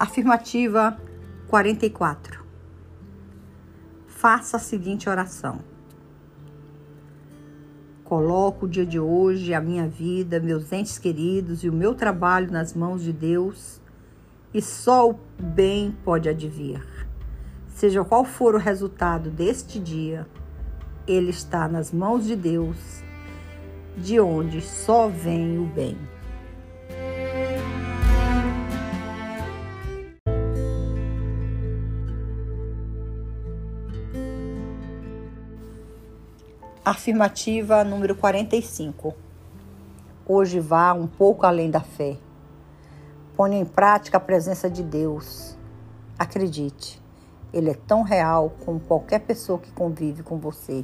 Afirmativa 44. Faça a seguinte oração. Coloco o dia de hoje, a minha vida, meus entes queridos e o meu trabalho nas mãos de Deus e só o bem pode advir. Seja qual for o resultado deste dia, ele está nas mãos de Deus, de onde só vem o bem. Afirmativa número 45. Hoje vá um pouco além da fé. Ponha em prática a presença de Deus. Acredite, Ele é tão real como qualquer pessoa que convive com você.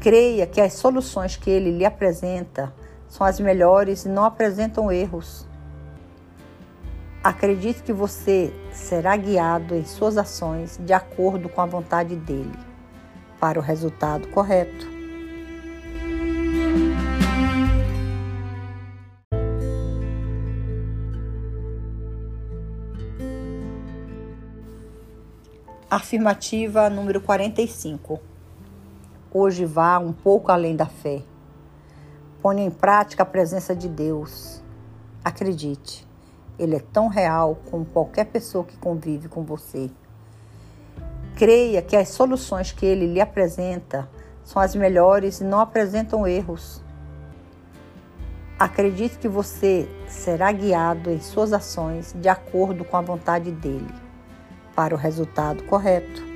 Creia que as soluções que Ele lhe apresenta são as melhores e não apresentam erros. Acredite que você será guiado em suas ações de acordo com a vontade dele para o resultado correto. Afirmativa número 45. Hoje vá um pouco além da fé. Ponha em prática a presença de Deus. Acredite, Ele é tão real como qualquer pessoa que convive com você. Creia que as soluções que ele lhe apresenta são as melhores e não apresentam erros. Acredite que você será guiado em suas ações de acordo com a vontade dele, para o resultado correto.